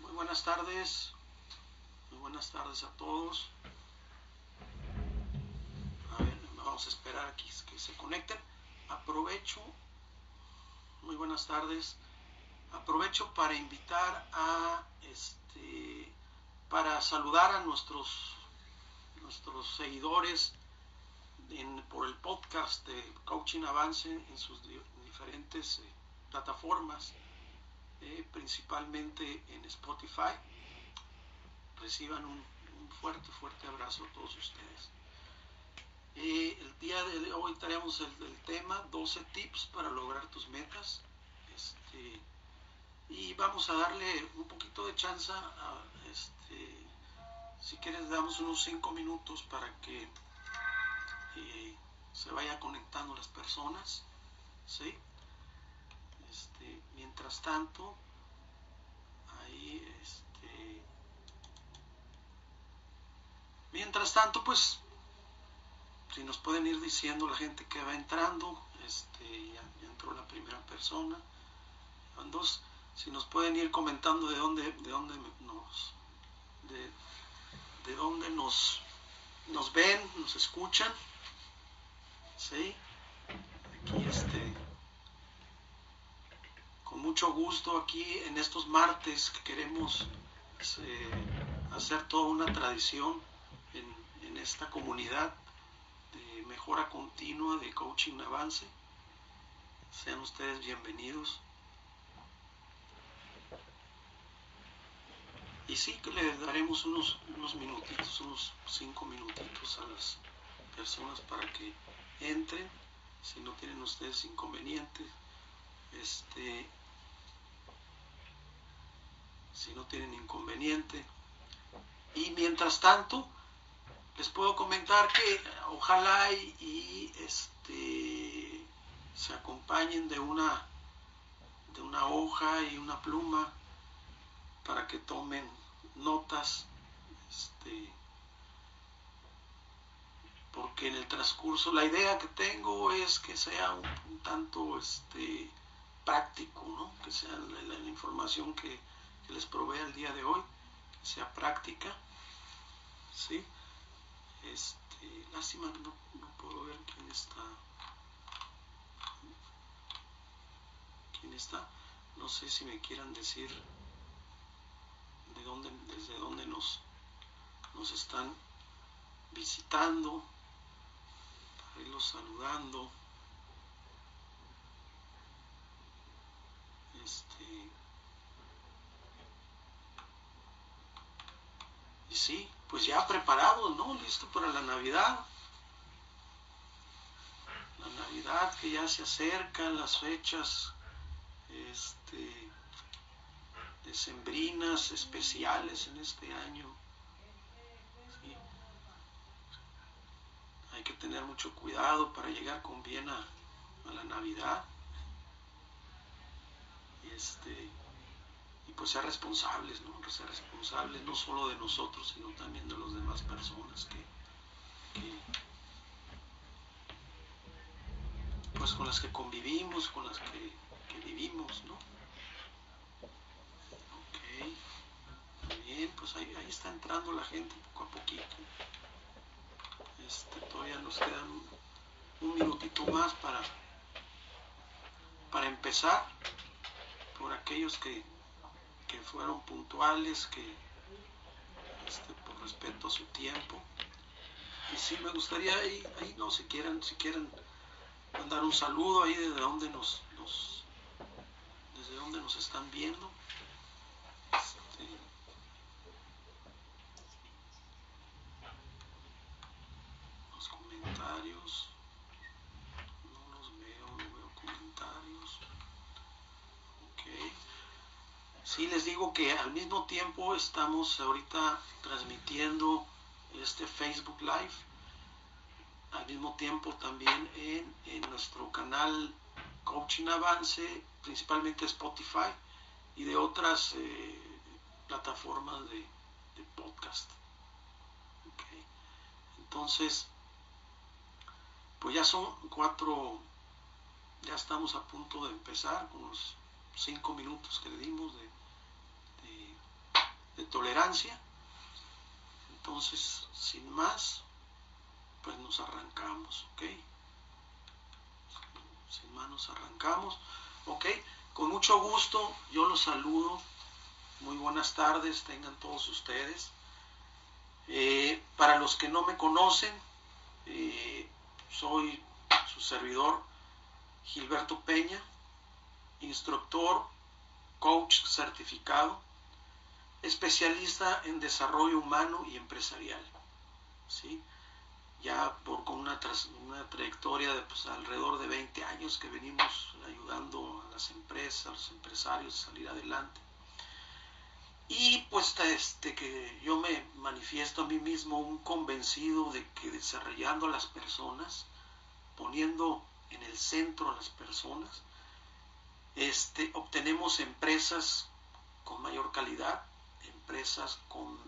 Muy buenas tardes. Muy buenas tardes a todos. A ver, vamos a esperar aquí que se conecten. Aprovecho, muy buenas tardes. Aprovecho para invitar a este para saludar a nuestros nuestros seguidores por el podcast de Coaching Avance en sus diferentes eh, plataformas. Eh, principalmente en Spotify. Reciban un, fuerte, fuerte abrazo a todos ustedes. Eh, el día de hoy traemos el, tema 12 tips para lograr tus metas. Este, y vamos a darle un poquito de chance este, si quieres damos unos 5 minutos para que eh, se vaya conectando las personas. ¿sí? Este, mientras tanto, ahí, este, mientras tanto, pues, si nos pueden ir diciendo la gente que va entrando, este, ya, entró la primera persona, si nos pueden ir comentando de dónde, de dónde nos, de, de dónde nos, nos ven, nos escuchan, ¿sí? Aquí este con mucho gusto aquí en estos martes que queremos eh, hacer toda una tradición en, esta comunidad de mejora continua de coaching avance. Sean ustedes bienvenidos. Y sí que le daremos unos, unos minutitos, unos cinco minutitos a las personas para que entren, si no tienen ustedes inconvenientes. Este, si no tienen inconveniente. Y mientras tanto, les puedo comentar que ojalá y, este, se acompañen de una, de una hoja y una pluma para que tomen notas. Este, porque en el transcurso la idea que tengo es que sea un, tanto este, práctico, ¿no? que sea la información que, les provee el día de hoy, que sea práctica. ¿sí? Este, lástima que no, puedo ver quién está. ¿Quién está? No sé si me quieran decir de dónde, desde dónde nos, nos están visitando, para irlos saludando. Este, Y sí, pues ya preparados, ¿no? Listo para la Navidad. La Navidad que ya se acercan, las fechas este, decembrinas especiales en este año. Hay que tener mucho cuidado para llegar con bien a, a la Navidad. Este, pues ser responsables, ¿no? Ser responsables no solo de nosotros, sino también de las demás personas que, pues con las que convivimos, con las que, vivimos, ¿no? Ok, muy bien, pues ahí, está entrando la gente poco a poquito. Este, todavía nos quedan un minutito más para, para empezar por aquellos que que fueron puntuales, que este, por respeto a su tiempo. Y sí me gustaría ahí, ahí no, si quieren, si quieren mandar un saludo ahí desde donde nos, desde donde nos están viendo. Este, los comentarios. Sí, les digo que al mismo tiempo estamos ahorita transmitiendo este Facebook Live, al mismo tiempo también en, nuestro canal Coaching Avance, principalmente Spotify y de otras eh, plataformas de, podcast. Entonces, pues ya son cuatro, ya estamos a punto de empezar con los cinco minutos que le dimos de, de tolerancia. Entonces, sin más, pues nos arrancamos, ¿ok? Sin más nos arrancamos, ¿ok? Con mucho gusto, yo los saludo. Muy buenas tardes, tengan todos ustedes. Eh, para los que no me conocen, eh, soy su servidor, Gilberto Peña, instructor, coach certificado, especialista en desarrollo humano y empresarial. ¿sí? Ya por, con una, una trayectoria de pues, alrededor de 20 años que venimos ayudando a las empresas, a los empresarios a salir adelante. Y pues este, que yo me manifiesto a mí mismo un convencido de que desarrollando a las personas, poniendo en el centro a las personas, este, obtenemos empresas con mayor calidad, empresas con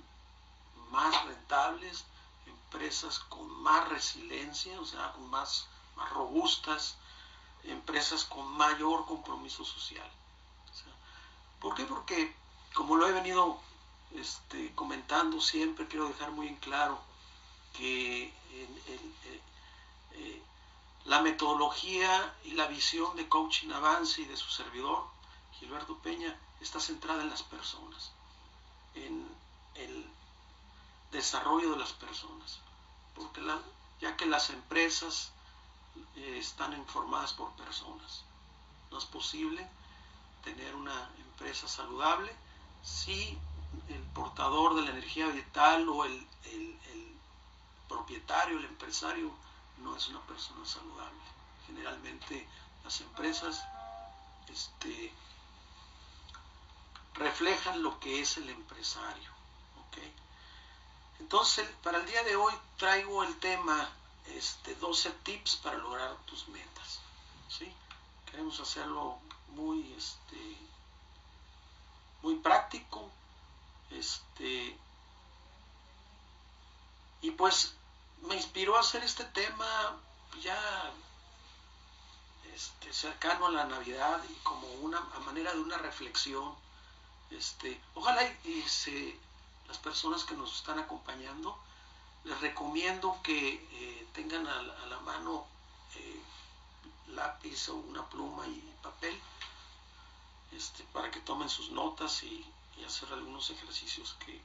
más rentables, empresas con más resiliencia, o sea, más, más robustas, empresas con mayor compromiso social. ¿Por qué? Porque como lo he venido este, comentando siempre, quiero dejar muy en claro que eh, eh, la metodología y la visión de Coaching Avance y de su servidor, Gilberto Peña, está centrada en las personas, en el desarrollo de las personas, porque ya que las empresas eh, están informadas por personas, no es posible tener una empresa saludable si el portador de la energía vital o el, propietario, el empresario, no es una persona saludable. Generalmente las empresas este, reflejan lo que es el empresario. Entonces, para el día de hoy traigo el tema este, 12 tips para lograr tus metas. ¿sí? Queremos hacerlo muy este, muy práctico. Este, y pues me inspiró a hacer este tema ya este, cercano a la Navidad y como una manera de una reflexión. Este, ojalá y, se, las personas que nos están acompañando, les recomiendo que eh, tengan a, la mano eh, lápiz o una pluma y papel este, para que tomen sus notas y, hacer algunos ejercicios que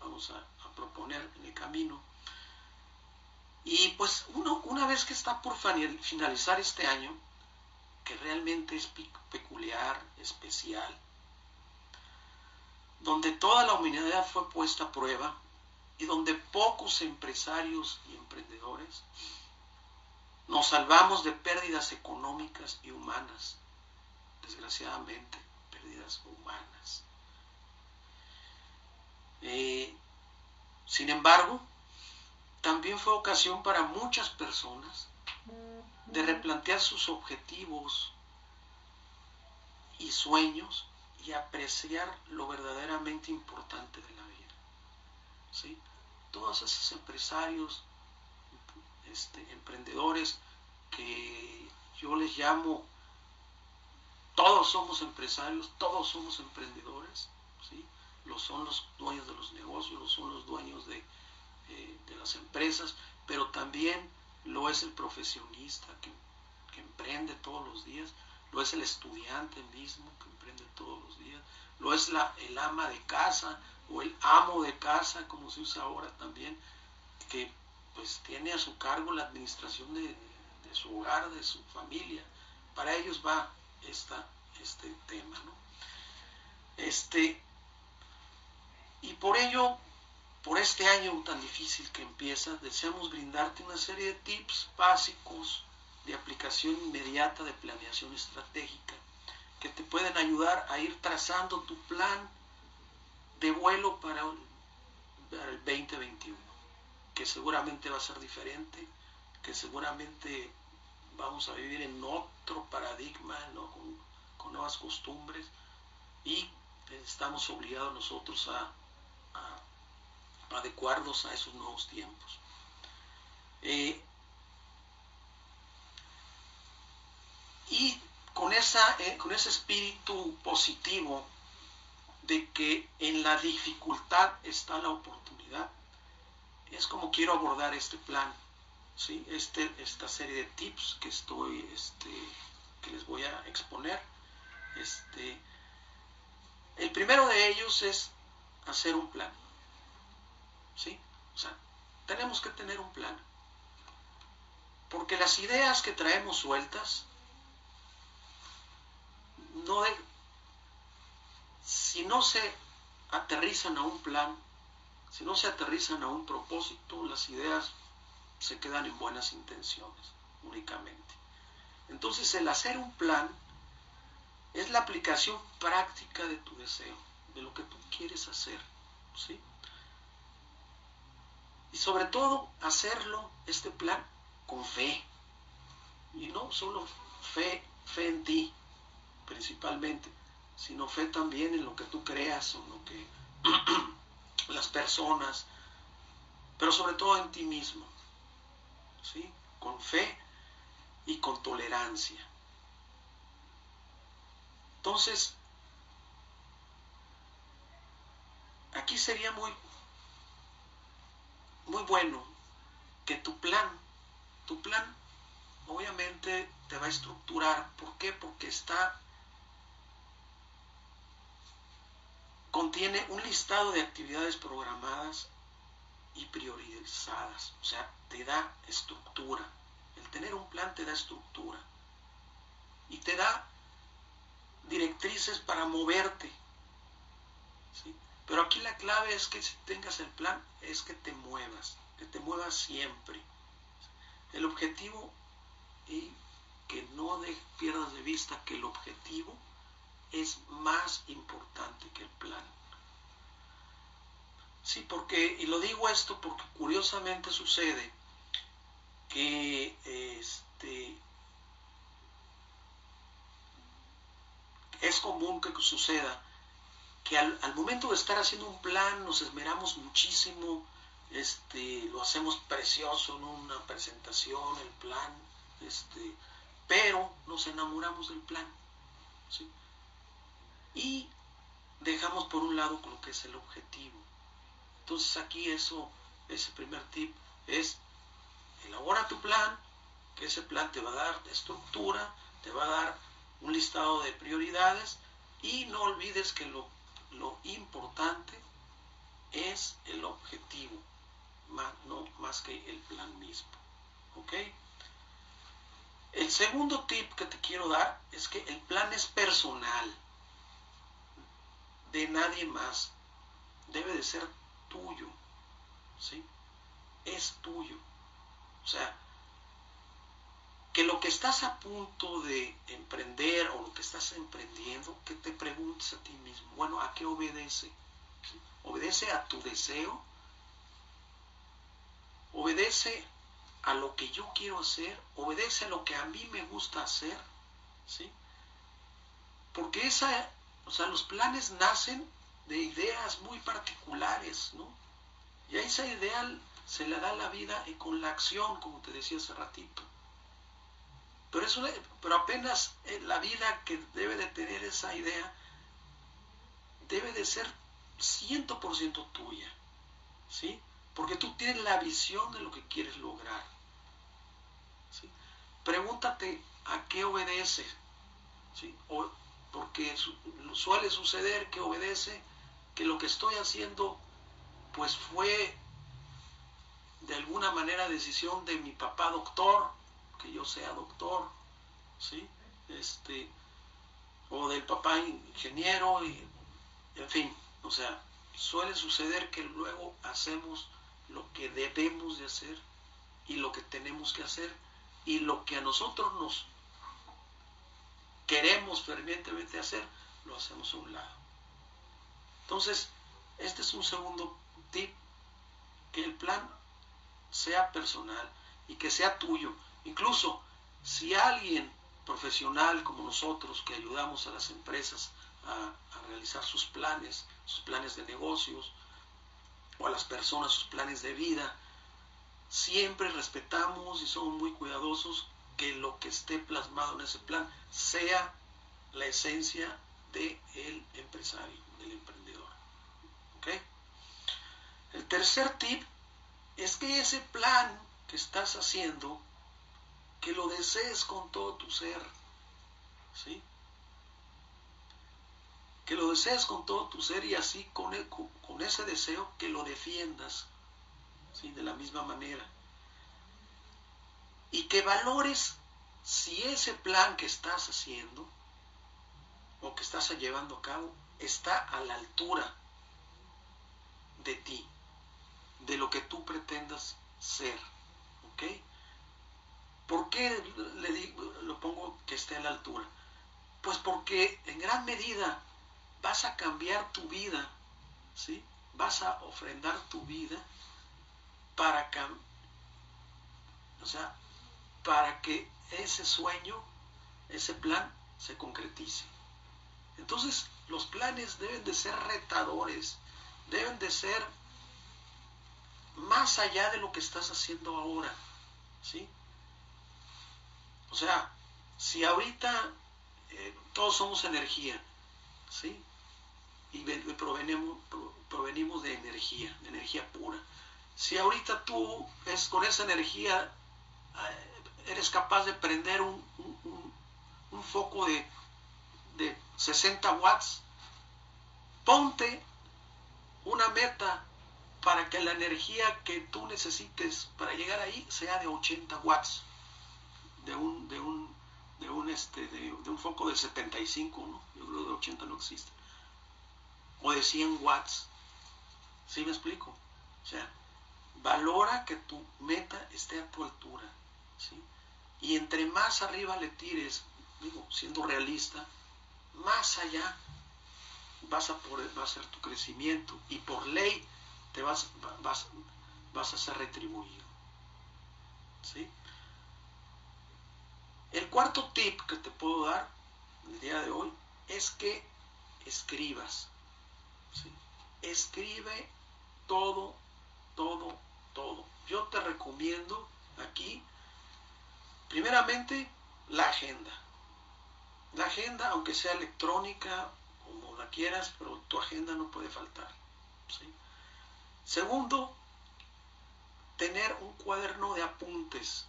vamos a, proponer en el camino. Y pues uno, una vez que está por finalizar este año, que realmente es peculiar, especial, donde toda la humanidad fue puesta a prueba y donde pocos empresarios y emprendedores nos salvamos de pérdidas económicas y humanas desgraciadamente, pérdidas humanas. Eh, sin embargo, también fue ocasión para muchas personas de replantear sus objetivos y sueños y apreciar lo verdaderamente importante de la vida. ¿Sí? Todos esos empresarios, este, emprendedores que yo les llamo todos somos empresarios, todos somos emprendedores, ¿sí? Lo son los dueños de los negocios, lo son los dueños de, eh, las empresas, pero también lo es el profesionista que, emprende todos los días, lo es el estudiante mismo que emprende todos los días, lo es la, el ama de casa o el amo de casa, como se usa ahora también, que pues tiene a su cargo la administración de, de su hogar, de su familia. Para ellos va esta, este tema. ¿no? Este, y por ello, por este año tan difícil que empieza, deseamos brindarte una serie de tips básicos de aplicación inmediata de planeación estratégica que te pueden ayudar a ir trazando tu plan de vuelo para el 2021, que seguramente va a ser diferente, que seguramente vamos a vivir en otro paradigma, con, nuevas costumbres y estamos obligados nosotros a, adecuarnos a esos nuevos tiempos. Eh, y con, esa, eh, con ese espíritu positivo de que en la dificultad está la oportunidad, es como quiero abordar este plan, ¿sí? este, esta serie de tips que estoy, este, que les voy a exponer. Este, el primero de ellos es hacer un plan. ¿sí? O sea, tenemos que tener un plan. Porque las ideas que traemos sueltas, no si no se aterrizan a un plan, si no se aterrizan a un propósito, las ideas se quedan en buenas intenciones únicamente. Entonces el hacer un plan es la aplicación práctica de tu deseo, de lo que tú quieres hacer. ¿sí? Y sobre todo hacerlo, este plan, con fe. Y no solo fe, fe en ti, principalmente, sino fe también en lo que tú creas, en lo que las personas, pero sobre todo en ti mismo, ¿sí? Con fe y con tolerancia. Entonces, aquí sería muy, muy bueno que tu plan, tu plan obviamente te va a estructurar. ¿Por qué? Porque está contiene un listado de actividades programadas y priorizadas. O sea, te da estructura. El tener un plan te da estructura. Y te da directrices para moverte. Pero aquí la clave es que si tengas el plan, es que te muevas, que te muevas siempre. El objetivo, y que no pierdas de vista que el objetivo es más importante que el plan. Sí, porque, y lo digo esto porque curiosamente sucede que este, es común que suceda que al, momento de estar haciendo un plan nos esmeramos muchísimo, este, lo hacemos precioso en una presentación, el plan, este, pero nos enamoramos del plan. ¿sí? Y dejamos por un lado lo que es el objetivo. Entonces aquí eso, ese primer tip es elabora tu plan, que ese plan te va a dar estructura, te va a dar un listado de prioridades y no olvides que lo, lo importante es el objetivo, más, no más que el plan mismo. ¿Ok? El segundo tip que te quiero dar es que el plan es personal de nadie más. Debe de ser tuyo. ¿Sí? Es tuyo. O sea, que lo que estás a punto de emprender o lo que estás emprendiendo, que te preguntes a ti mismo, bueno, ¿a qué obedece? ¿Obedece a tu deseo? ¿Obedece a lo que yo quiero hacer? ¿Obedece a lo que a mí me gusta hacer? ¿Sí? Porque esa o sea, los planes nacen de ideas muy particulares, ¿no? Y a esa idea se le da la vida y con la acción, como te decía hace ratito. Pero, eso, pero apenas eh, la vida que debe de tener esa idea debe de ser 100% tuya, ¿sí? Porque tú tienes la visión de lo que quieres lograr. ¿sí? Pregúntate a qué obedece, ¿sí? Porque suele suceder que obedece que lo que estoy haciendo pues fue de alguna manera decisión de mi papá doctor, que yo sea doctor, ¿sí? Este, o del papá ingeniero, y, en fin, o sea, suele suceder que luego hacemos lo que debemos de hacer y lo que tenemos que hacer y lo que a nosotros nos queremos fervientemente hacer, lo hacemos a un lado. Entonces, este es un segundo tip, que el plan sea personal y que sea tuyo. Incluso si alguien profesional como nosotros que ayudamos a las empresas a, a, realizar sus planes, sus planes de negocios, o a las personas sus planes de vida, siempre respetamos y somos muy cuidadosos que lo que esté plasmado en ese plan sea la esencia del empresario, del emprendedor. ¿Ok? El tercer tip es que ese plan que estás haciendo, que lo desees con todo tu ser. ¿Sí? Que lo desees con todo tu ser y así con, e, con ese deseo que lo defiendas. ¿Sí? De la misma manera. Y que valores si ese plan que estás haciendo o que estás llevando a cabo está a la altura de ti, de lo que tú pretendas ser. ¿Ok? ¿Por qué le digo, lo pongo que esté a la altura? Pues porque en gran medida vas a cambiar tu vida, ¿sí? Vas a ofrendar tu vida para, o sea, para que ese sueño, ese plan se concretice. Entonces, los planes deben de ser retadores, deben de ser más allá de lo que estás haciendo ahora, ¿sí? O sea, si ahorita eh, todos somos energía, ¿sí? Y provenimos, provenimos de energía, de energía pura. Si ahorita tú es con esa energía eh, eres capaz de prender un, un foco de, de 60 watts, ponte una meta para que la energía que tú necesites para llegar ahí sea de 80 watts de un, de un, de un, este, de, un foco de 75, ¿no? Yo creo de 80 no existe. O de 100 watts. ¿Sí me explico? O sea, valora que tu meta esté a tu altura. ¿sí? Y entre más arriba le tires, digo, siendo realista, más allá vas a poder, va a ser tu crecimiento y por ley te vas, vas, vas a ser retribuido. ¿Sí? El cuarto tip que te puedo dar el día de hoy es que escribas. Escribe todo, todo, todo. Yo te recomiendo aquí, primeramente, la agenda. La agenda, aunque sea electrónica, como la quieras, pero tu agenda no puede faltar. Segundo, tener un cuaderno de apuntes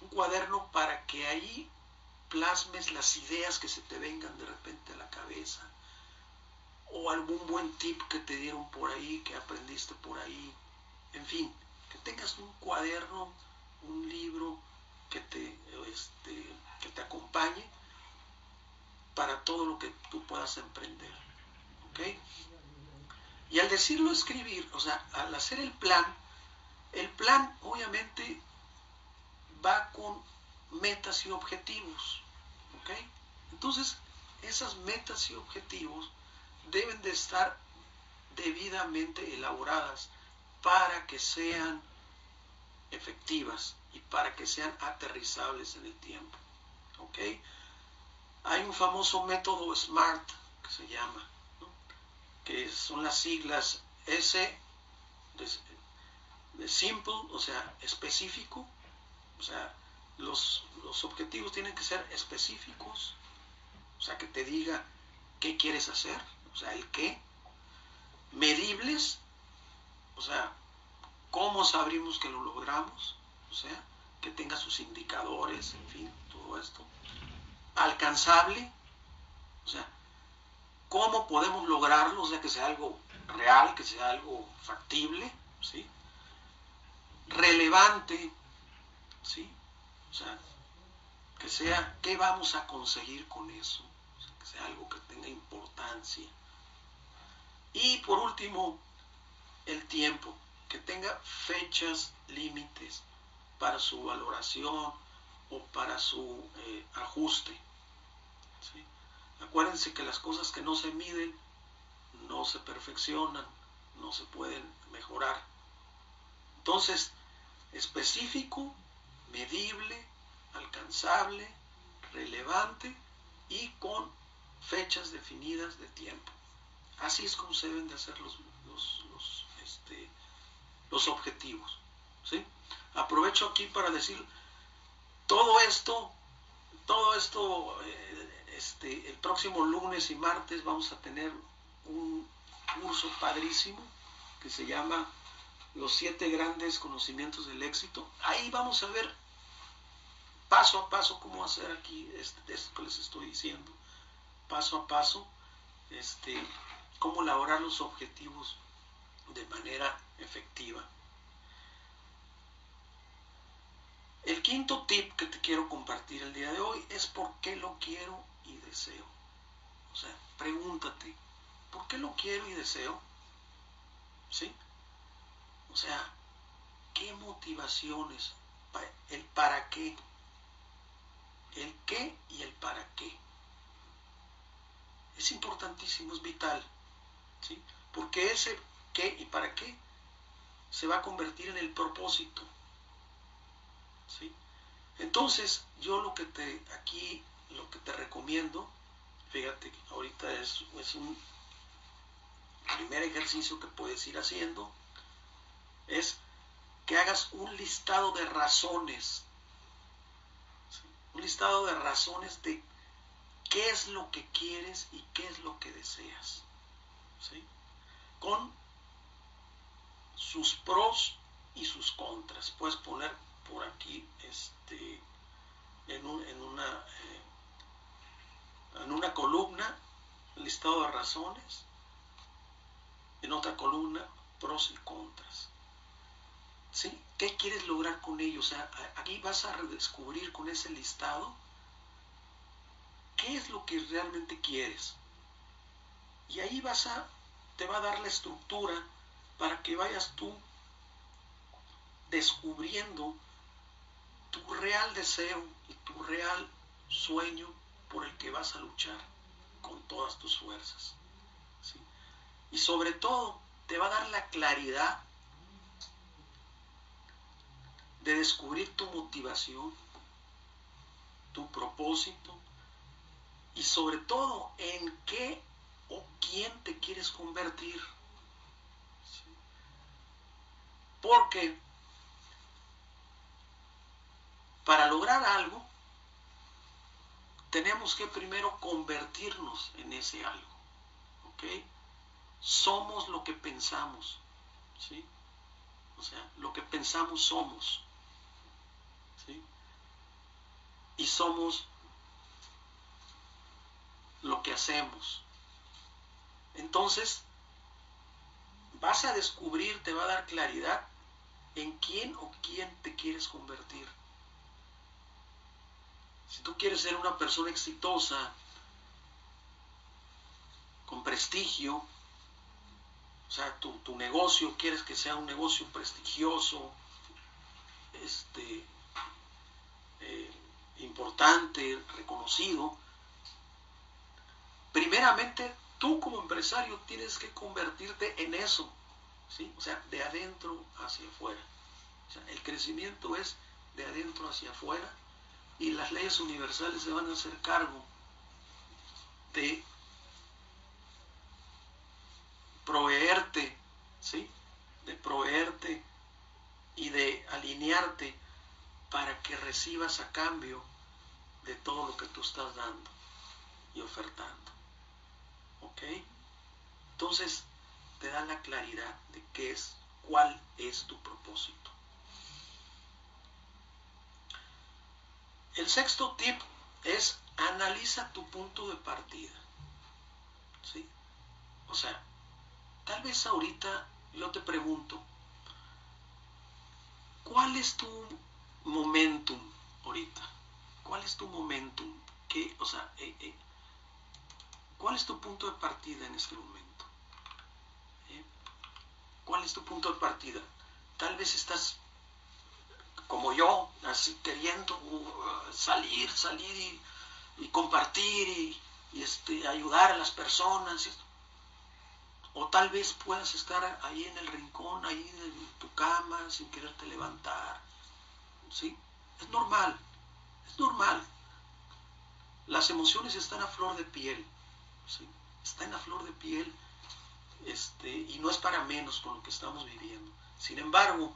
un cuaderno para que ahí plasmes las ideas que se te vengan de repente a la cabeza o algún buen tip que te dieron por ahí, que aprendiste por ahí, en fin, que tengas un cuaderno, un libro que te, este, que te acompañe para todo lo que tú puedas emprender. ¿Ok? Y al decirlo escribir, o sea, al hacer el plan, el plan obviamente va con metas y objetivos. ¿ok? Entonces, esas metas y objetivos deben de estar debidamente elaboradas para que sean efectivas y para que sean aterrizables en el tiempo. ¿ok? Hay un famoso método SMART que se llama, que son las siglas S de simple, o sea, específico, o sea, los, objetivos tienen que ser específicos, o sea, que te diga qué quieres hacer, o sea, el qué. Medibles, o sea, cómo sabrimos que lo logramos, o sea, que tenga sus indicadores, en fin, todo esto. Alcanzable, o sea, cómo podemos lograrlo, o sea, que sea algo real, que sea algo factible, ¿sí? Relevante, ¿sí? O sea, que sea, ¿qué vamos a conseguir con eso? que sea algo que tenga importancia. Y por último, el tiempo, que tenga fechas límites para su valoración o para su eh, ajuste. Acuérdense que las cosas que no se miden no se perfeccionan, no se pueden mejorar. Entonces, específico, medible, alcanzable, relevante y con fechas definidas de tiempo. Así es como se deben de hacer los, los, este, objetivos. ¿sí? Aprovecho aquí para decir, todo esto, todo esto, eh, este, el próximo lunes y martes vamos a tener un curso padrísimo que se llama Los siete grandes conocimientos del éxito. Ahí vamos a ver paso a paso cómo hacer aquí este, esto que les estoy diciendo. Paso a paso, este, cómo elaborar los objetivos de manera efectiva. El quinto tip que te quiero compartir el día de hoy es por qué lo quiero y deseo. O sea, pregúntate, ¿por qué lo quiero y deseo? ¿Sí? O sea, ¿qué motivaciones? El para qué. El qué y el para qué. Es importantísimo, es vital. ¿sí? Porque ese qué y para qué se va a convertir en el propósito. ¿sí? Entonces, yo lo que te aquí lo que te recomiendo, fíjate, ahorita es, es un primer ejercicio que puedes ir haciendo, es que hagas un listado de razones, un listado de razones de qué es lo que quieres y qué es lo que deseas, ¿sí? con sus pros y sus contras. Puedes poner por aquí este, en, una, eh, en una columna listado de razones, en otra columna pros y contras. ¿Sí? ¿Qué quieres lograr con ello? O sea, aquí vas a redescubrir con ese listado qué es lo que realmente quieres. Y ahí vas a, te va a dar la estructura para que vayas tú descubriendo tu real deseo y tu real sueño por el que vas a luchar con todas tus fuerzas. Y sobre todo, te va a dar la claridad de descubrir tu motivación, tu propósito y sobre todo en qué o quién te quieres convertir. Porque para lograr algo, tenemos que primero convertirnos en ese algo. ¿Ok? Somos lo que pensamos. ¿Sí? O sea, lo que pensamos somos. ¿Sí? Y somos lo que hacemos. Entonces, vas a descubrir, te va a dar claridad en quién o quién te quieres convertir. Si tú quieres ser una persona exitosa, con prestigio, o sea, tu, negocio quieres que sea un negocio prestigioso, este, eh, importante, reconocido, primeramente tú como empresario tienes que convertirte en eso, ¿sí? O sea, de adentro hacia afuera. El crecimiento es de adentro hacia afuera y las leyes universales se van a hacer cargo de proveerte, ¿sí? De proveerte y de alinearte para que recibas a cambio de todo lo que tú estás dando y ofertando. ¿Ok? Entonces te da la claridad de qué es, cuál es tu propósito. El sexto tip es analiza tu punto de partida. ¿Sí? O sea, tal vez ahorita yo te pregunto, ¿cuál es tu momentum ahorita? ¿Cuál es tu momentum? ¿Qué, o sea, eh, eh, ¿cuál es tu punto de partida en este momento? ¿Cuál es tu punto de partida? Tal vez estás como yo, así queriendo uh, salir, salir y, compartir y, este, ayudar a las personas. O tal vez puedas estar ahí en el rincón, ahí en tu cama, sin quererte levantar. ¿Sí? Es normal, es normal. Las emociones están a flor de piel. ¿sí? Están a flor de piel este, y no es para menos con lo que estamos viviendo. Sin embargo,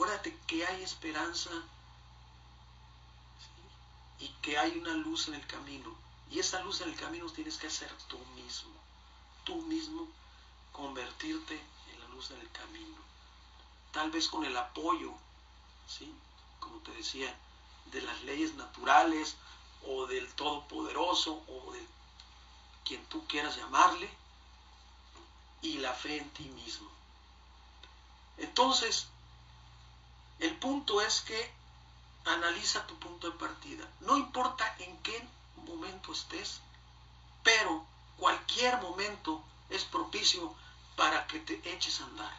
Acuérdate que hay esperanza y que hay una luz en el camino. Y esa luz en el camino tienes que hacer tú mismo. Tú mismo convertirte en la luz en el camino. Tal vez con el apoyo, ¿sí? Como te decía, de las leyes naturales o del Todopoderoso o de quien tú quieras llamarle y la fe en ti mismo. Entonces, el punto es que analiza tu punto de partida. No importa en qué momento estés, pero cualquier momento es propicio para que te eches a andar.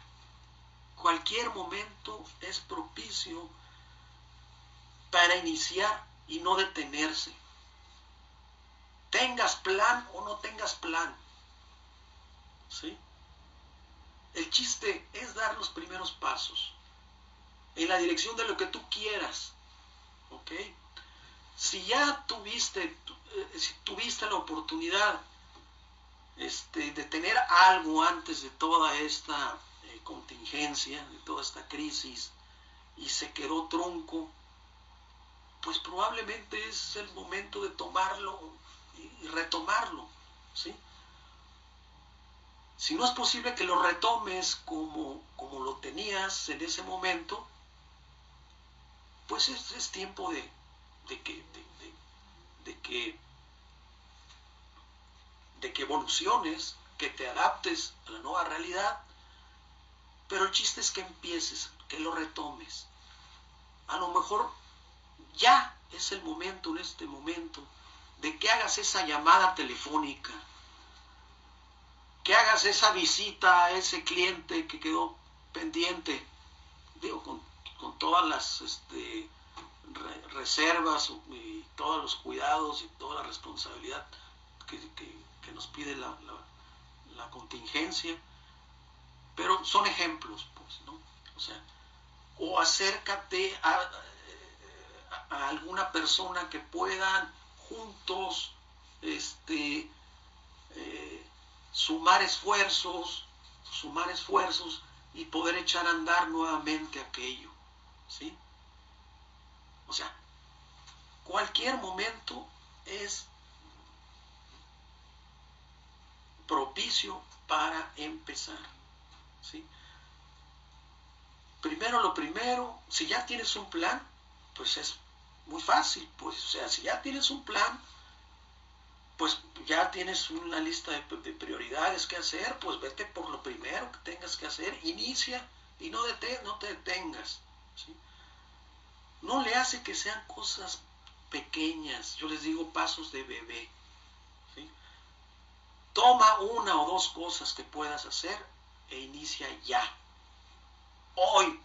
Cualquier momento es propicio para iniciar y no detenerse. Tengas plan o no tengas plan. ¿Sí? El chiste es dar los primeros pasos en la dirección de lo que tú quieras. ¿Ok? Si ya tuviste, eh, si tuviste la oportunidad este, de tener algo antes de toda esta eh, contingencia, de toda esta crisis, y se quedó tronco, pues probablemente es el momento de tomarlo y retomarlo. ¿sí? Si no es posible que lo retomes como, como lo tenías en ese momento, pues es, tiempo de, que, de, que, de que evoluciones, que te adaptes a la nueva realidad, pero el chiste es que empieces, que lo retomes. A lo mejor ya es el momento, en este momento, de que hagas esa llamada telefónica, que hagas esa visita a ese cliente que quedó pendiente, digo, con, todas las este, reservas y todos los cuidados y toda la responsabilidad que, nos pide la, contingencia, pero son ejemplos, pues, ¿no? O sea, o acércate a, a alguna persona que puedan juntos este, eh, sumar esfuerzos, sumar esfuerzos y poder echar a andar nuevamente aquello. ¿sí? O sea, cualquier momento es propicio para empezar. ¿sí? Primero lo primero, si ya tienes un plan, pues es muy fácil, pues, o sea, si ya tienes un plan, pues ya tienes una lista de, prioridades que hacer, pues vete por lo primero que tengas que hacer, inicia y no, no te detengas. No le hace que sean cosas pequeñas, yo les digo pasos de bebé. Toma una o dos cosas que puedas hacer e inicia ya. Hoy,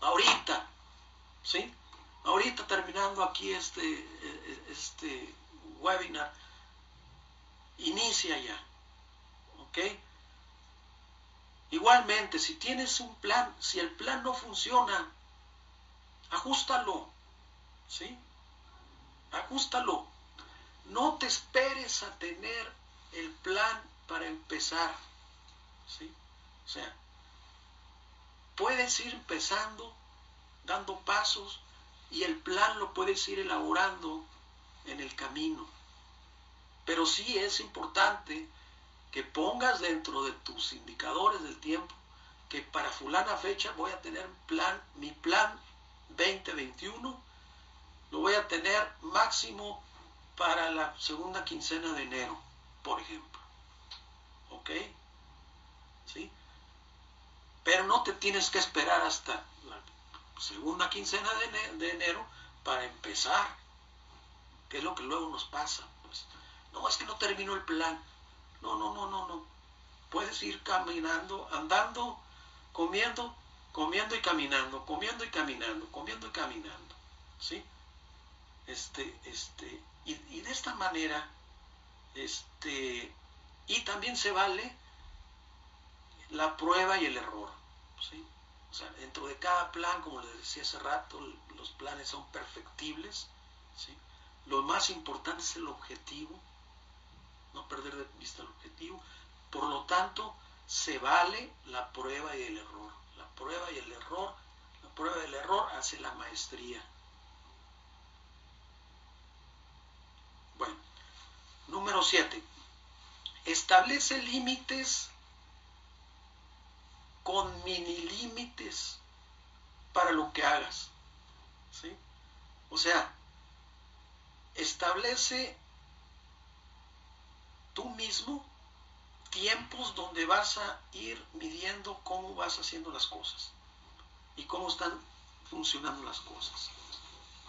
ahorita, ¿sí? ahorita terminando aquí este, eh, este webinar, inicia ya. ¿Ok? Igualmente, si tienes un plan, si el plan no funciona, ajustalo. ¿Sí? Ajustalo. No te esperes a tener el plan para empezar. ¿Sí? O sea, puedes ir empezando, dando pasos, y el plan lo puedes ir elaborando en el camino. Pero sí es importante que pongas dentro de tus indicadores del tiempo que para fulana fecha voy a tener plan, mi plan 2021 lo voy a tener máximo para la segunda quincena de enero, por ejemplo. ¿Ok? ¿Sí? Pero no te tienes que esperar hasta segunda quincena de enero, para empezar. Que es lo que luego nos pasa. Pues, no, es que no terminó el plan. No, no, no, no, no. Puedes ir caminando, andando, comiendo, comiendo y caminando, comiendo y caminando, comiendo y caminando. ¿Sí? Este, este, y, y de esta manera, este, y también se vale la prueba y el error. ¿sí? O sea, dentro de cada plan, como les decía hace rato, los planes son perfectibles. ¿sí? Lo más importante es el objetivo, no perder de vista el objetivo. Por lo tanto, se vale la prueba y el error. La prueba y el error, la prueba y el error hace la maestría. Bueno, número 7. Establece límites con mini límites para lo que hagas. ¿sí? O sea, establece tú mismo tiempos donde vas a ir midiendo cómo vas haciendo las cosas y cómo están funcionando las cosas.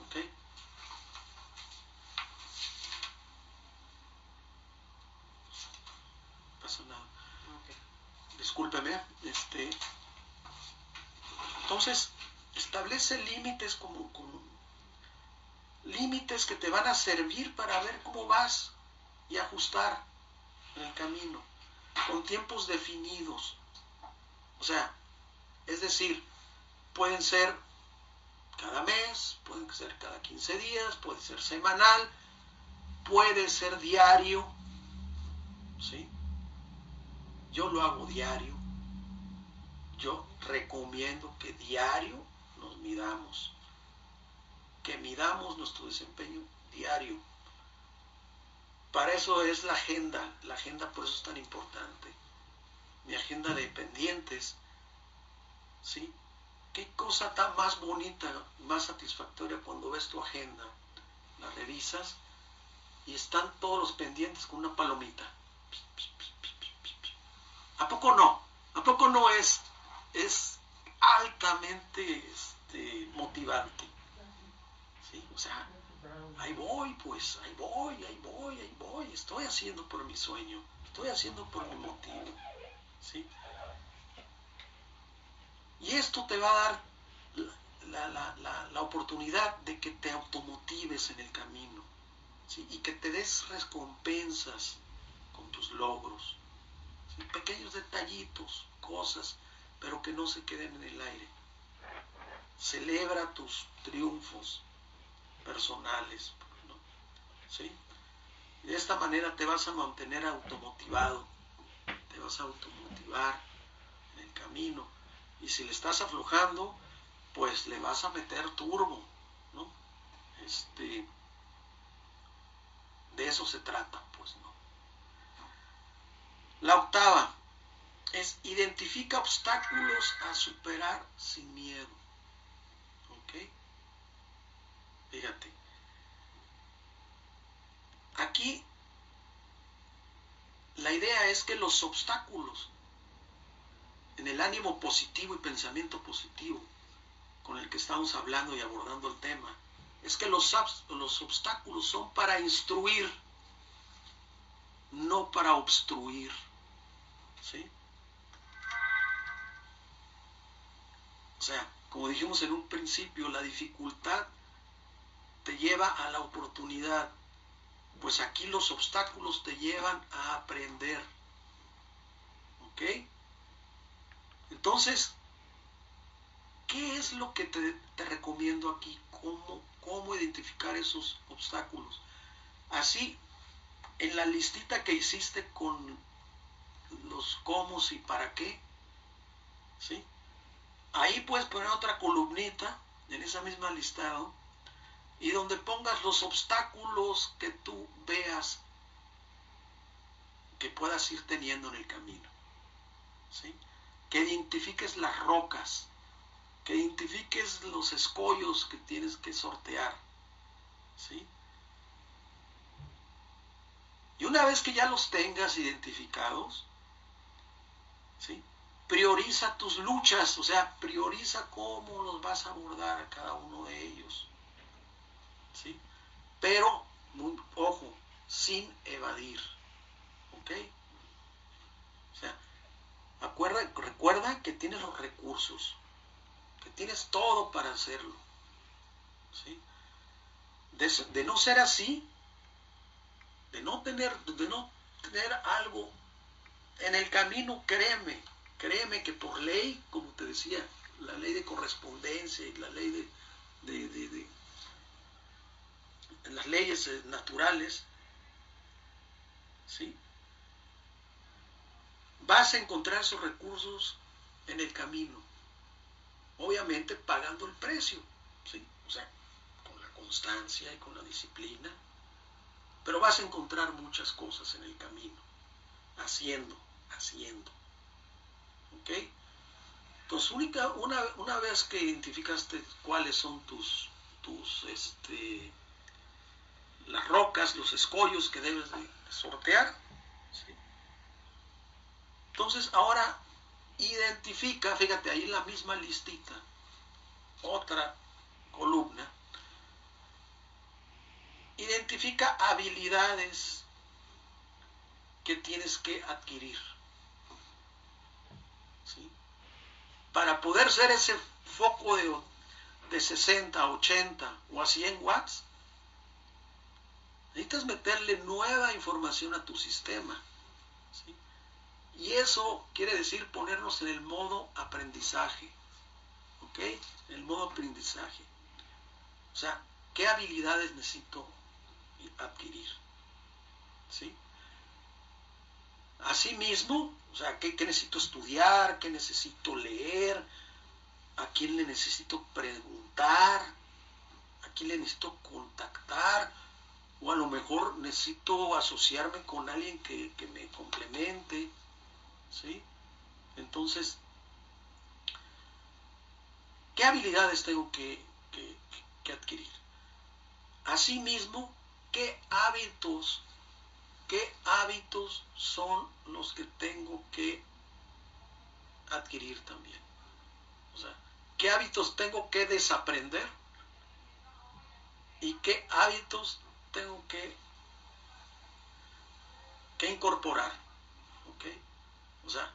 ¿Ok? Pasa nada. Discúlpeme. Este, entonces, establece límites como, como límites que te van a servir para ver cómo vas y ajustar el camino, con tiempos definidos. O sea, es decir, pueden ser cada mes, pueden ser cada 15 días, puede ser semanal, puede ser diario. ¿Sí? Yo lo hago diario. Yo recomiendo que diario nos midamos que midamos nuestro desempeño diario. Para eso es la agenda, la agenda por eso es tan importante. Mi agenda de pendientes, ¿sí? ¿Qué cosa tan más bonita, más satisfactoria cuando ves tu agenda? La revisas y están todos los pendientes con una palomita. ¿A poco no? ¿A poco no es, es altamente este, motivante? O sea, ahí voy, pues, ahí voy, ahí voy, ahí voy, estoy haciendo por mi sueño, estoy haciendo por mi motivo, ¿sí? Y esto te va a dar la, oportunidad de que te automotives en el camino, ¿sí? Y que te des recompensas con tus logros, pequeños detallitos, cosas, pero que no se queden en el aire. Celebra tus triunfos, personales. ¿Sí? de esta manera te vas a mantener automotivado, te vas a automotivar en el camino. Y si le estás aflojando, pues le vas a meter turbo, ¿no? Este, de eso se trata, pues, ¿no? La octava es identifica obstáculos a superar sin miedo. ¿Ok? Fíjate. Aquí la idea es que los obstáculos en el ánimo positivo y pensamiento positivo con el que estamos hablando y abordando el tema, es que los, los obstáculos son para instruir, no para obstruir. ¿Sí? O sea, como dijimos en un principio, la dificultad te lleva a la oportunidad. Pues aquí los obstáculos te llevan a aprender. ¿Ok? Entonces, ¿qué es lo que te, recomiendo aquí? ¿Cómo, ¿Cómo identificar esos obstáculos? Así, en la listita que hiciste con los cómo y para qué, ¿sí? Ahí puedes poner otra columnita en esa misma listado y donde pongas los obstáculos que tú veas que puedas ir teniendo en el camino. ¿sí? Que identifiques las rocas, que identifiques los escollos que tienes que sortear. ¿sí? Y una vez que ya los tengas identificados, ¿sí? prioriza tus luchas, o sea, prioriza cómo los vas a abordar a cada uno de ellos. ¿Sí? Pero, ojo, sin evadir. ¿Ok? O sea, acuerda, recuerda que tienes los recursos, que tienes todo para hacerlo. ¿sí? De, no ser así, de no tener, de no tener algo en el camino, créeme, créeme que por ley, como te decía, la ley de correspondencia y la ley de en las leyes eh, naturales, ¿sí? vas a encontrar esos recursos en el camino, obviamente pagando el precio, ¿sí? o sea, con la constancia y con la disciplina, pero vas a encontrar muchas cosas en el camino, haciendo, haciendo. ¿Ok? Entonces, única, una, una vez que identificaste cuáles son tus, tus, este, las rocas, los escollos que debes de sortear, entonces ahora identifica, fíjate ahí en la misma listita, otra columna, identifica habilidades que tienes que adquirir. Para poder ser ese foco de, de 60, 80 o a 100 watts, necesitas meterle nueva información a tu sistema. Y eso quiere decir ponernos en el modo aprendizaje. ¿Ok? En el modo aprendizaje. O sea, ¿qué habilidades necesito adquirir? ¿Sí? Asimismo, o sea, ¿qué, ¿qué, necesito estudiar? ¿Qué necesito leer? ¿A quién le necesito preguntar? ¿A quién le necesito contactar? O a lo mejor necesito asociarme con alguien que, que me complemente. ¿sí? Entonces, ¿qué habilidades tengo que, que, adquirir? Asimismo, ¿qué hábitos, qué hábitos son los que tengo que adquirir también? O sea, ¿qué hábitos tengo que desaprender? ¿Y qué hábitos tengo que, que incorporar? O sea,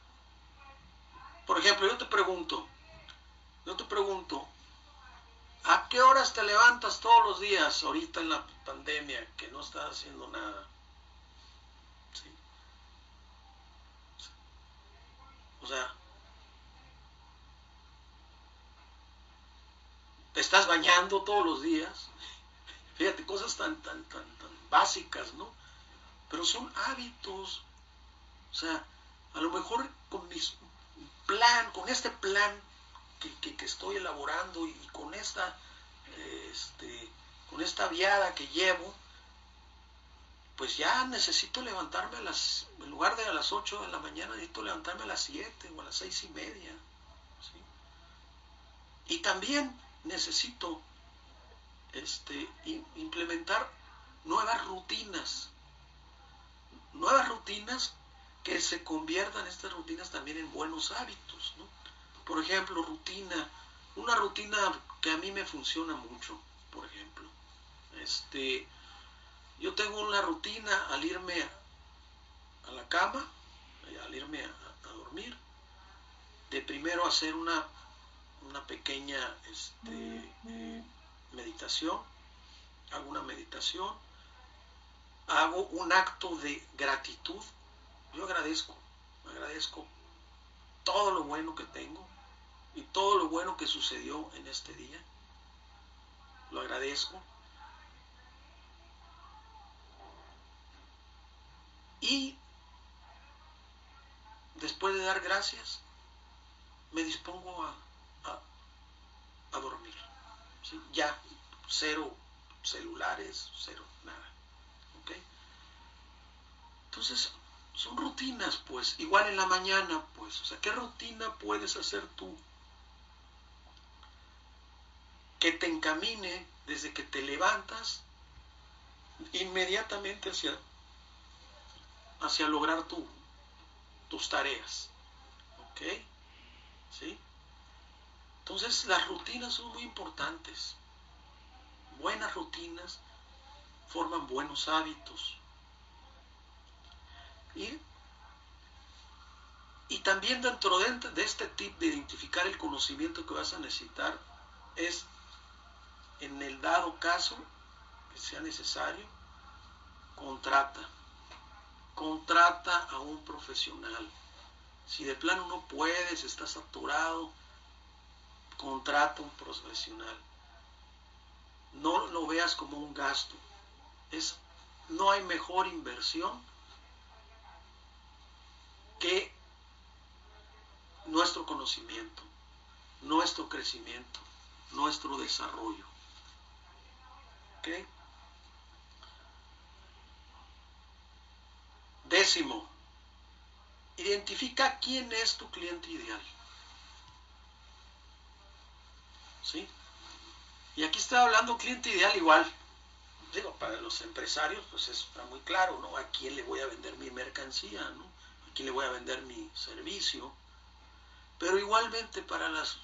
por ejemplo, yo te pregunto, yo te pregunto, ¿a qué horas te levantas todos los días ahorita en la pandemia que no estás haciendo nada? O sea, te estás bañando todos los días. Fíjate, cosas tan, tan, tan, tan básicas, ¿no? Pero son hábitos. O sea, a lo mejor con mi plan, con este plan que, estoy elaborando y con esta, este, con esta viada que llevo, pues ya necesito levantarme a las, en lugar de a las 8 de la mañana, necesito levantarme a las 7 o a las seis y media. Y también necesito este, implementar nuevas rutinas, nuevas rutinas que se conviertan estas rutinas también en buenos hábitos. ¿no? Por ejemplo, rutina, una rutina que a mí me funciona mucho, por ejemplo. Este, yo tengo una rutina al irme a, la cama, al irme a, dormir, de primero hacer una, una pequeña este, eh, meditación, hago una meditación, hago un acto de gratitud yo agradezco, agradezco todo lo bueno que tengo y todo lo bueno que sucedió en este día. Lo agradezco. Y después de dar gracias, me dispongo a, a, dormir. Ya, cero celulares, cero nada. ¿Ok? Entonces, son rutinas, pues, igual en la mañana, pues, o sea, ¿qué rutina puedes hacer tú? Que te encamine desde que te levantas inmediatamente hacia, hacia lograr tu, tus tareas. ¿Ok? ¿Sí? Entonces las rutinas son muy importantes. Buenas rutinas forman buenos hábitos. Y, también dentro de, este tip de identificar el conocimiento que vas a necesitar es, en el dado caso que sea necesario, contrata. Contrata a un profesional. Si de plano no puedes, estás saturado, contrata a un profesional. No lo veas como un gasto. Es, no hay mejor inversión que nuestro conocimiento, nuestro crecimiento, nuestro desarrollo. Décimo, identifica quién es tu cliente ideal. ¿Sí? Y aquí está hablando cliente ideal igual. Digo, para los empresarios, pues está muy claro, ¿no? A quién le voy a vender mi mercancía, ¿no? A quién le voy a vender mi servicio. Pero igualmente para las,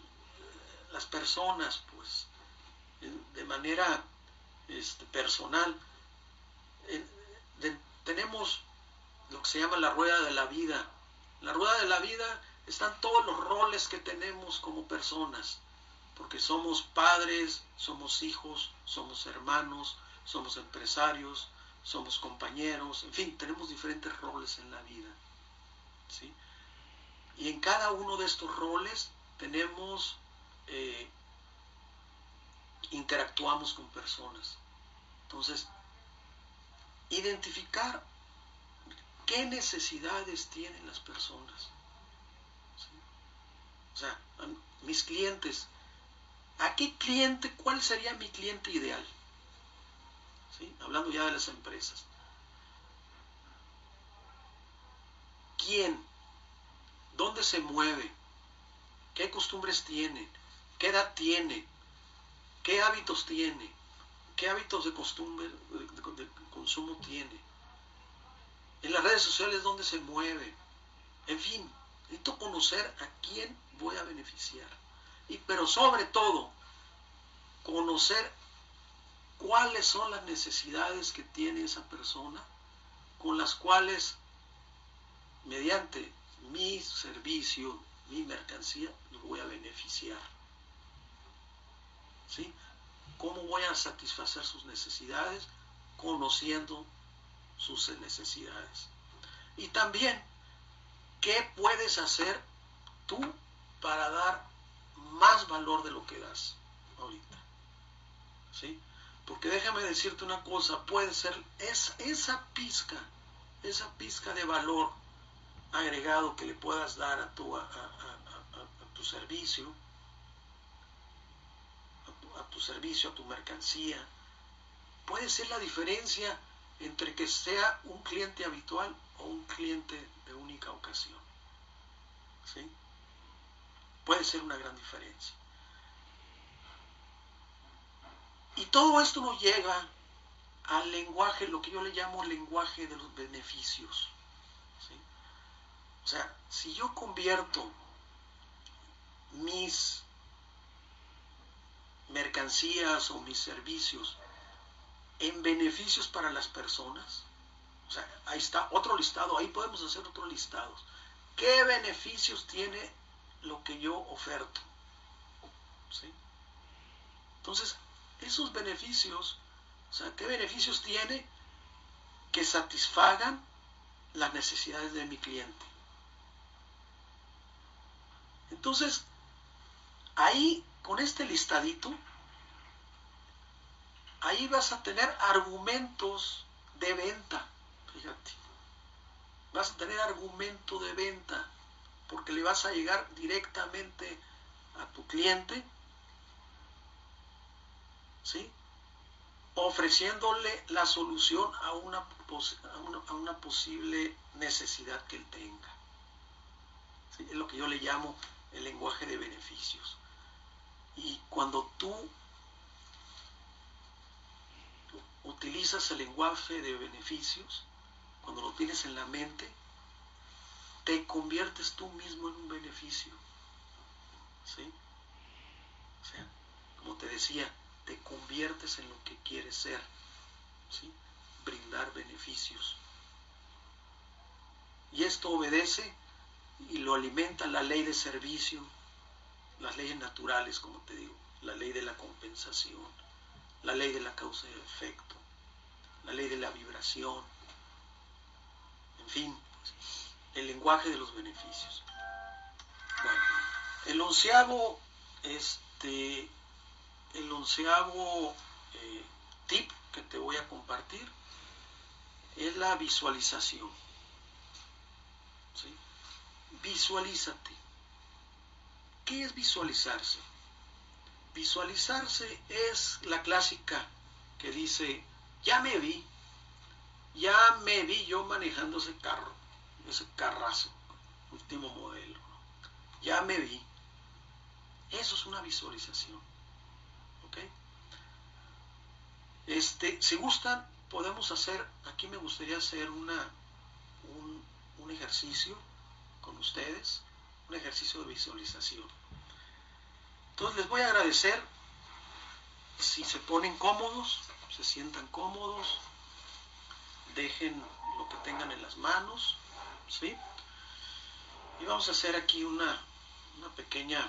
las personas, pues, de manera este, personal, tenemos lo que se llama la rueda de la vida. la rueda de la vida están todos los roles que tenemos como personas, porque somos padres, somos hijos, somos hermanos, somos empresarios, somos compañeros, en fin, tenemos diferentes roles en la vida. ¿sí? Y en cada uno de estos roles tenemos, eh, interactuamos con personas. Entonces, identificar qué necesidades tienen las personas. O sea, mis clientes, ¿a qué cliente, cuál sería mi cliente ideal? Hablando ya de las empresas. ¿Quién? ¿Dónde se mueve? ¿Qué costumbres tiene? ¿Qué edad tiene? ¿Qué hábitos tiene? ¿Qué hábitos de costumbre, de, consumo tiene? En las redes sociales, ¿dónde se mueve? En fin, necesito conocer a quién voy a beneficiar. Y, pero sobre todo, conocer cuáles son las necesidades que tiene esa persona con las cuales, mediante mi servicio, mi mercancía, lo voy a beneficiar. ¿Sí? ¿Cómo voy a satisfacer sus necesidades? Conociendo sus necesidades. Y también, ¿qué puedes hacer tú para dar más valor de lo que das ahorita? ¿Sí? Porque déjame decirte una cosa, puede ser es, esa pizca, esa pizca de valor agregado que le puedas dar a tu, a, tu servicio, a tu, servicio, a tu mercancía, puede ser la diferencia entre que sea un cliente habitual o un cliente de única ocasión. ¿Sí? Puede ser una gran diferencia. Y todo esto nos llega al lenguaje, lo que yo le llamo lenguaje de los beneficios. O sea, si yo convierto mis mercancías o mis servicios en beneficios para las personas, o sea, ahí está otro listado, ahí podemos hacer otro listado. ¿Qué beneficios tiene lo que yo oferto? ¿Sí? Entonces, esos beneficios, o sea, ¿qué beneficios tiene que satisfagan las necesidades de mi cliente? Entonces, ahí, con este listadito, ahí vas a tener argumentos de venta, fíjate. Vas a tener argumento de venta, porque le vas a llegar directamente a tu cliente, ¿sí? Ofreciéndole la solución a una, a una, posible necesidad que él tenga. Es lo que yo le llamo el lenguaje de beneficios. Y cuando tú utilizas el lenguaje de beneficios, cuando lo tienes en la mente, te conviertes tú mismo en un beneficio. ¿Sí? O sea, como te decía, te conviertes en lo que quieres ser. ¿Sí? Brindar beneficios. Y esto obedece y lo alimenta la ley de servicio, las leyes naturales, como te digo, la ley de la compensación, la ley de la causa y efecto, la ley de la vibración, en fin, el lenguaje de los beneficios. Bueno, el onceavo, este, el onceavo eh, tip que te voy a compartir es la visualización. Visualízate. ¿Qué es visualizarse? Visualizarse es la clásica que dice, ya me vi, ya me vi yo manejando ese carro, ese carrazo, último modelo. Ya me vi. Eso es una visualización. ¿Ok? Este, si gustan, podemos hacer, aquí me gustaría hacer una, un, un ejercicio con ustedes, un ejercicio de visualización. Entonces les voy a agradecer si se ponen cómodos, se sientan cómodos, dejen lo que tengan en las manos, ¿sí? Y vamos a hacer aquí una, una pequeña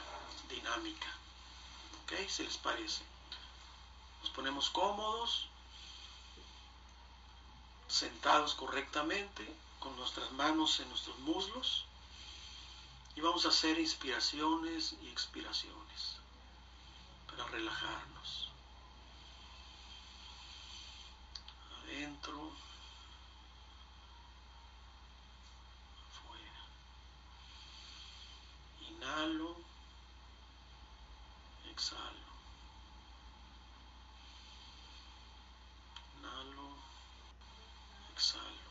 dinámica, ¿ok? Si les parece. Nos ponemos cómodos, sentados correctamente, con nuestras manos en nuestros muslos, y vamos a hacer inspiraciones y expiraciones para relajarnos. Adentro. Inhalo, exhalo. Inhalo, exhalo.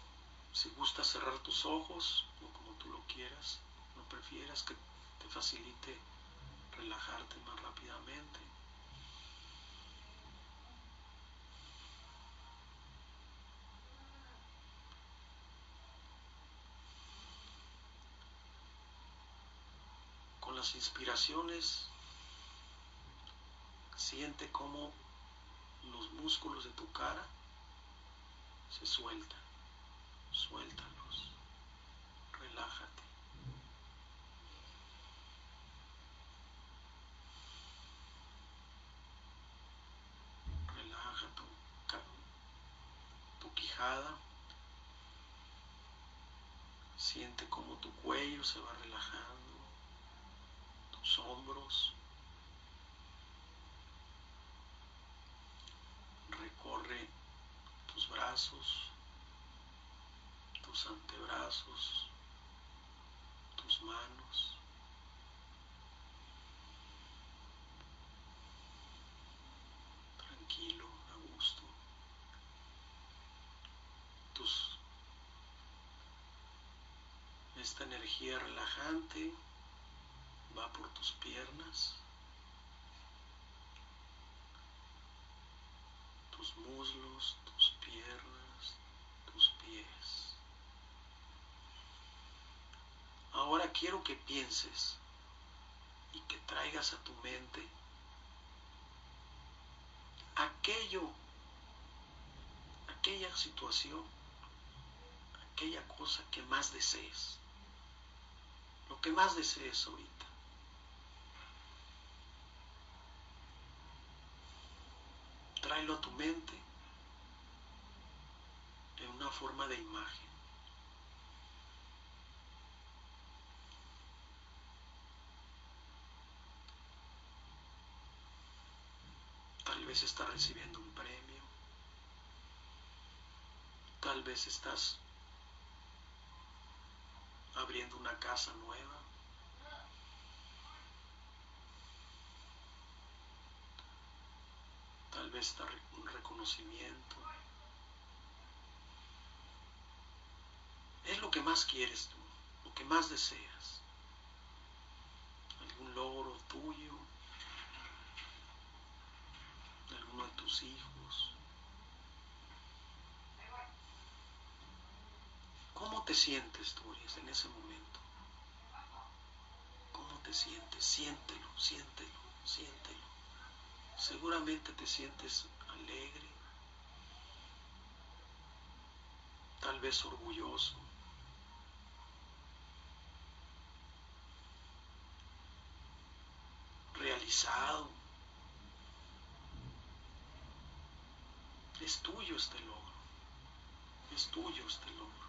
Si gusta cerrar tus ojos, o como tú lo quieras, no prefieras que te facilite relajarte más rápidamente. Las inspiraciones, siente cómo los músculos de tu cara se sueltan, suéltalos, relájate. Relaja tu, tu quijada. Siente cómo tu cuello se va relajando hombros, recorre tus brazos, tus antebrazos, tus manos. Tranquilo, a gusto. Tus, esta energía relajante va por tus piernas, tus muslos, tus piernas, tus pies. Ahora quiero que pienses y que traigas a tu mente aquello, aquella situación, aquella cosa que más desees, lo que más desees ahorita. Tráelo a tu mente en una forma de imagen. Tal vez estás recibiendo un premio. Tal vez estás abriendo una casa nueva. Tal vez un reconocimiento. Es lo que más quieres tú, lo que más deseas. Algún logro tuyo, de alguno de tus hijos. ¿Cómo te sientes tú en ese momento? ¿Cómo te sientes? Siéntelo, siéntelo, siéntelo seguramente te sientes alegre, tal vez orgulloso. realizado. Es tuyo este logro. Es tuyo este logro.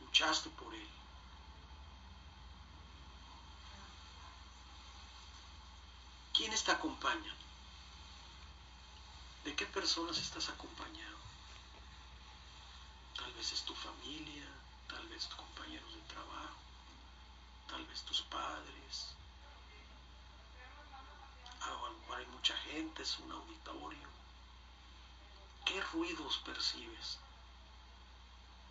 Luchaste por él. ¿Quiénes te acompañan? ¿De qué personas estás acompañado? Tal vez es tu familia, tal vez tus compañeros de trabajo, tal vez tus padres. A lo mejor hay mucha gente, es un auditorio. ¿Qué ¿Qué ruidos percibes?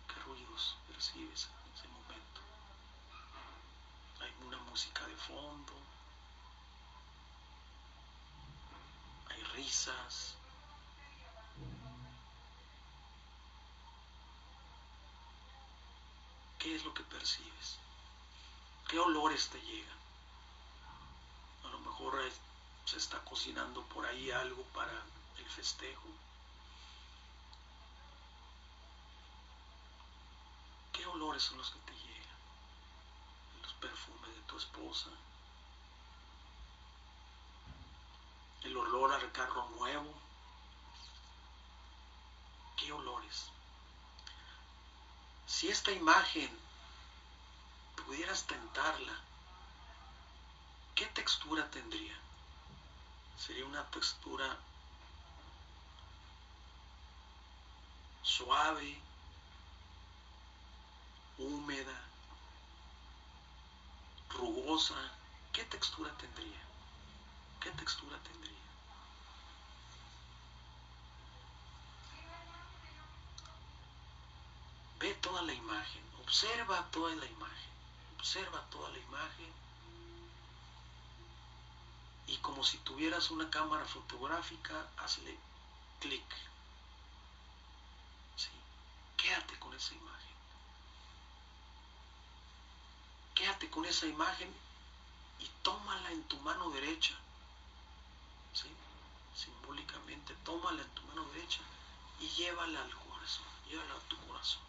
¿Qué ruidos percibes en ese momento? Hay una música de fondo, risas. ¿Qué es lo que percibes? ¿Qué olores te llegan? A lo mejor se está cocinando por ahí algo para el festejo. ¿Qué olores son los que te llegan? Los perfumes de tu esposa. El olor al carro nuevo. ¿Qué olores? Si esta imagen pudieras tentarla, ¿qué textura tendría? Sería una textura suave, húmeda, rugosa. ¿Qué textura tendría? ¿Qué textura tendría? Ve toda la imagen, observa toda la imagen, observa toda la imagen y como si tuvieras una cámara fotográfica, hazle clic. Quédate con esa imagen. Quédate con esa imagen y tómala en tu mano derecha. ¿Sí? Simbólicamente, tómala en tu mano derecha y llévala al corazón, llévala a tu corazón.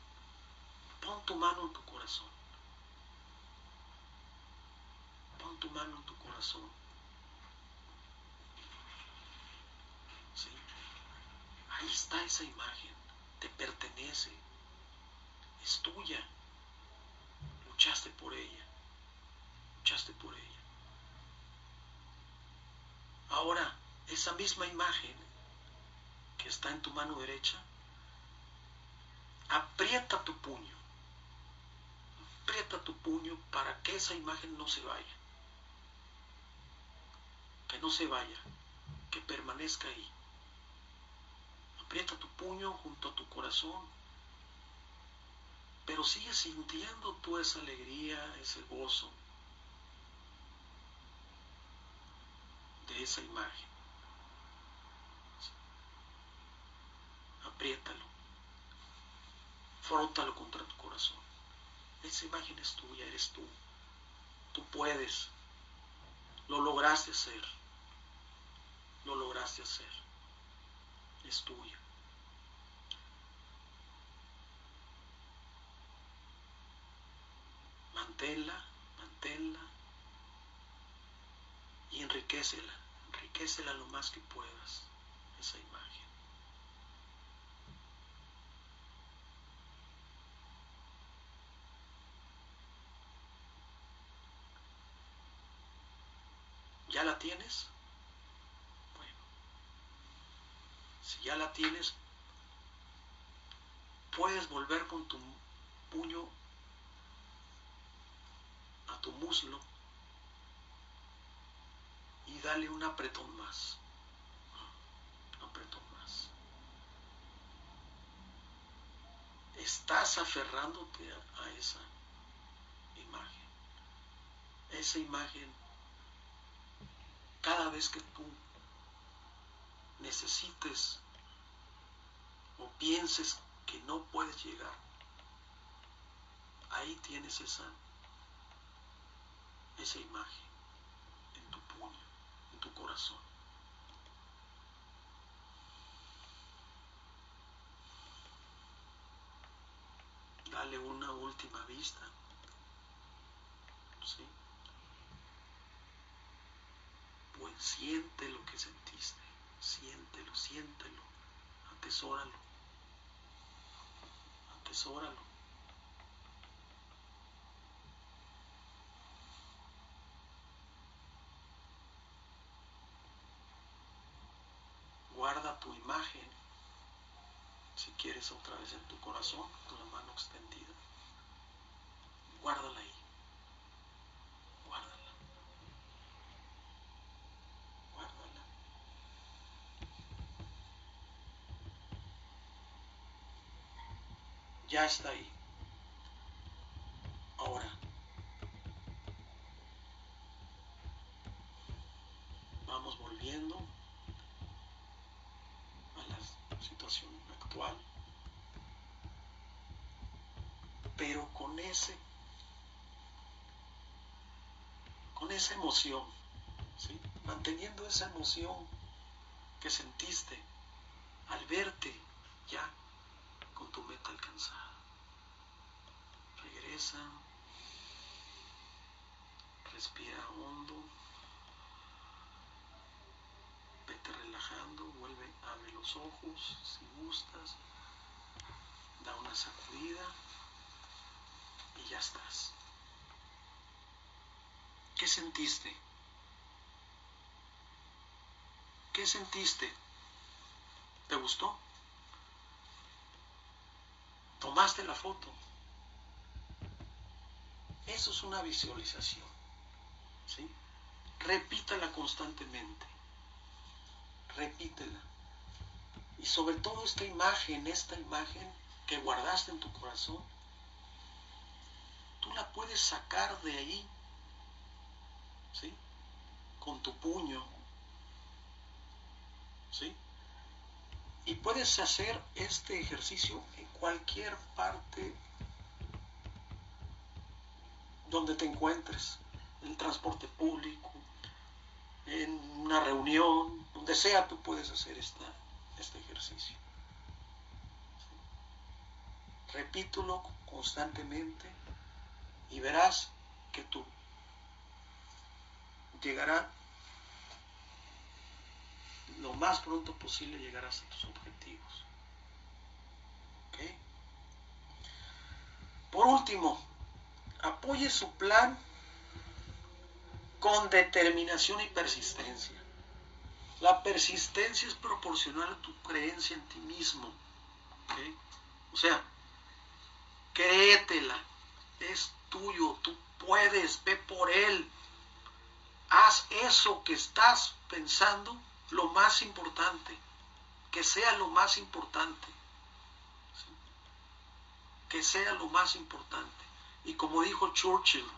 Pon tu mano en tu corazón. Pon tu mano en tu corazón. Ahí está esa imagen. Te pertenece. Es tuya. Luchaste por ella. Luchaste por ella. Ahora, esa misma imagen que está en tu mano derecha, aprieta tu puño aprieta tu puño para que esa imagen no se vaya. Que no se vaya, que permanezca ahí. Aprieta tu puño junto a tu corazón, pero sigue sintiendo tú esa alegría, ese gozo esa imagen. Apriétalo, frótalo contra tu corazón. Esa imagen es tuya, eres tú. Tú puedes. Lo lograste hacer. Lo lograste hacer. Es tuya. Manténla, manténla y enriquecela. Enriquecela lo más que puedas, esa imagen. ¿Ya la tienes? Bueno, si ya la tienes, puedes volver con tu puño a tu muslo y dale un apretón más. Un apretón más. Estás aferrándote a, a esa imagen. Esa imagen cada vez que tú necesites o pienses que no puedes llegar, ahí tienes esa, esa imagen en tu puño, en tu corazón. Dale una última vista. ¿Sí? pues siente lo que sentiste, siéntelo, siéntelo, atesóralo, atesóralo. quieres otra vez en tu corazón, con la mano extendida. Guárdala ahí. Guárdala. Guárdala. Ya está ahí. Con esa emoción, ¿sí? manteniendo esa emoción que sentiste al verte ya con tu meta alcanzada. Regresa, respira hondo, vete relajando, vuelve, abre los ojos si gustas, da una sacudida y ya estás. ¿Qué sentiste? ¿Qué sentiste? ¿Te gustó? Tomaste la foto. Eso es una visualización. ¿sí? Repítela constantemente. Repítela. Y sobre todo esta imagen, esta imagen que guardaste en tu corazón, tú la puedes sacar de ahí, ¿sí? Con tu puño, ¿sí? Y puedes hacer este ejercicio en cualquier parte donde te encuentres, en transporte público, en una reunión, donde sea tú puedes hacer esta, este ejercicio. Repítelo constantemente y verás que tú llegará lo más pronto posible llegarás a tus objetivos. Por último, apoye su plan con determinación y persistencia. La persistencia es proporcional a tu creencia en ti mismo. O sea, créetela, es tuyo, tú puedes, ve por él. Haz eso que estás pensando lo más importante, que sea lo más importante, que sea lo más importante. Y como dijo Churchill,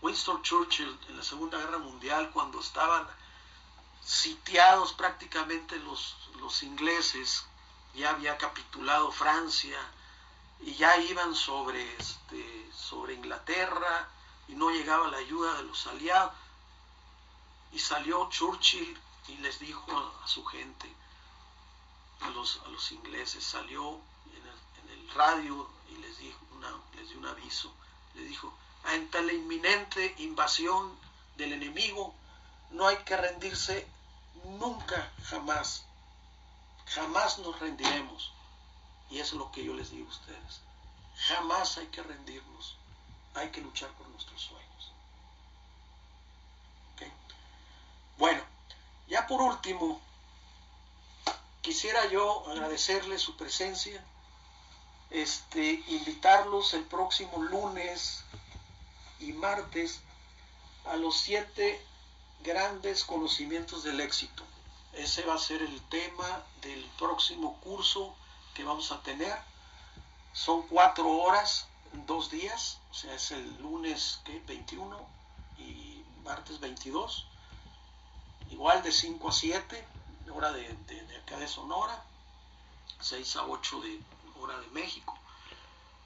Winston Churchill en la Segunda Guerra Mundial, cuando estaban sitiados prácticamente los, los ingleses, ya había capitulado Francia y ya iban sobre, este, sobre Inglaterra y no llegaba la ayuda de los aliados. Y salió Churchill y les dijo a, su gente, a los, a los ingleses, salió en el, radio y les, dijo les dio un aviso, les dijo, ante la inminente invasión del enemigo, no hay que rendirse nunca, jamás. Jamás nos rendiremos. Y eso es lo que yo les digo a ustedes. Jamás hay que rendirnos. Hay que luchar por nuestros sueños. Bueno, ya por último, quisiera yo agradecerle su presencia, este, invitarlos el próximo lunes y martes a los siete grandes conocimientos del éxito. Ese va a ser el tema del próximo curso que vamos a tener. Son cuatro horas, dos días, o sea, es el lunes que 21 y martes 22 igual de 5 a 7, hora de, acá de Sonora, 6 a 8 de hora de México.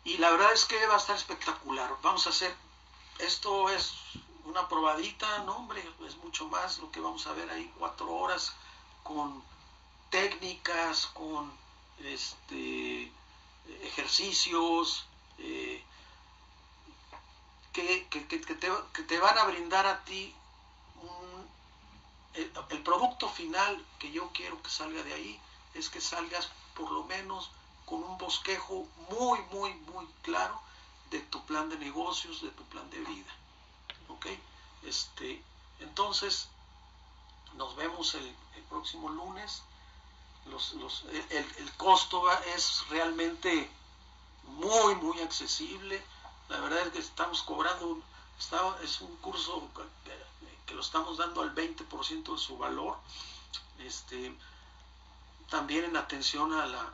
Y la verdad es que va a estar espectacular. Vamos a hacer, esto es una probadita, no hombre, es mucho más lo que vamos a ver ahí, cuatro horas con técnicas, con este, ejercicios, eh, que, te, que, te, van a brindar a ti el, producto final que yo quiero que salga de ahí es que salgas por lo menos con un bosquejo muy, muy, muy claro de tu plan de negocios, de tu plan de vida. ¿Ok? Este, entonces, nos vemos el, próximo lunes. El, costo es realmente muy, muy accesible. La verdad es que estamos cobrando, es un curso que lo estamos dando al 20% de su valor. Este, también en atención a la,